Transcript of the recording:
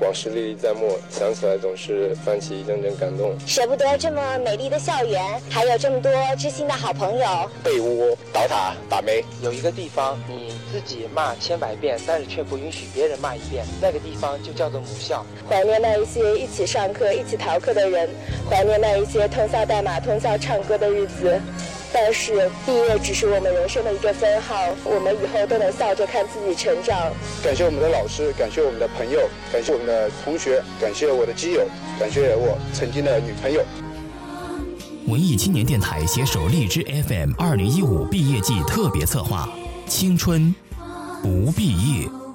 往事历历在目，想起来总是泛起一阵阵感动。舍不得这么美丽的校园，还有这么多知心的好朋友。被窝、倒塔、打妹，有一个地方你自己骂千百遍，但是却不允许别人骂一遍，那个地方就叫做母校。怀念那一些一起上课、一起逃课的人，怀念那一些通宵代码、通宵唱歌的日子。但是毕业只是我们人生的一个分号，我们以后都能笑着看自己成长。感谢我们的老师，感谢我们的朋友，感谢我们的同学，感谢我的基友，感谢我曾经的女朋友。文艺青年电台携手荔枝 FM 二零一五毕业季特别策划：青春不毕业。